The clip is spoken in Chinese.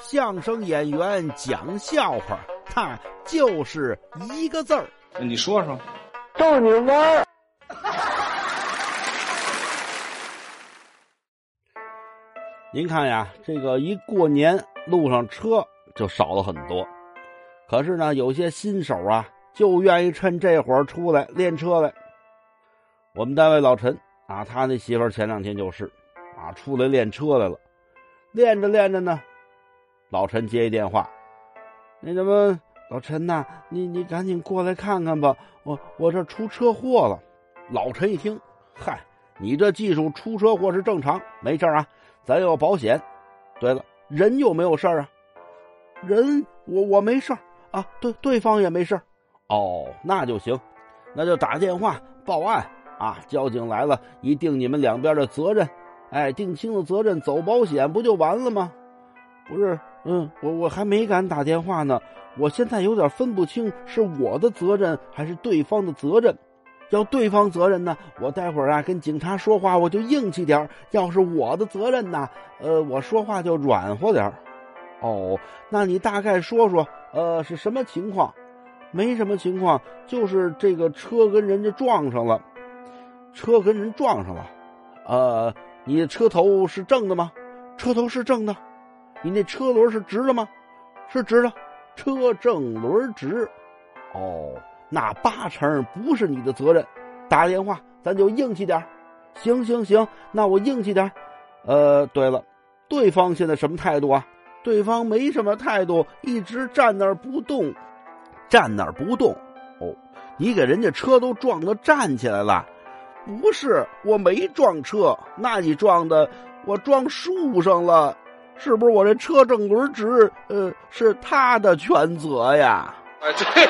相声演员讲笑话，他就是一个字儿。你说说，逗你玩儿。您看呀，这个一过年，路上车就少了很多。可是呢，有些新手啊，就愿意趁这会儿出来练车来。我们单位老陈啊，他那媳妇儿前两天就是啊，出来练车来了。练着练着呢，老陈接一电话，那什么，老陈呐，你你赶紧过来看看吧，我我这出车祸了。老陈一听，嗨，你这技术出车祸是正常，没事啊，咱有保险。对了，人有没有事啊？人我我没事啊，对对方也没事哦，那就行，那就打电话报案啊，交警来了，一定你们两边的责任。哎，定清了责任，走保险不就完了吗？不是，嗯，我我还没敢打电话呢。我现在有点分不清是我的责任还是对方的责任。要对方责任呢，我待会儿啊跟警察说话我就硬气点要是我的责任呢，呃，我说话就软和点哦，那你大概说说，呃，是什么情况？没什么情况，就是这个车跟人家撞上了，车跟人撞上了，呃。你车头是正的吗？车头是正的。你那车轮是直的吗？是直的。车正轮直。哦，那八成不是你的责任。打电话咱就硬气点行行行，那我硬气点呃，对了，对方现在什么态度啊？对方没什么态度，一直站那儿不动，站那儿不动。哦，你给人家车都撞得站起来了。不是，我没撞车，那你撞的，我撞树上了，是不是？我这车正轮直，呃，是他的全责呀。啊，对。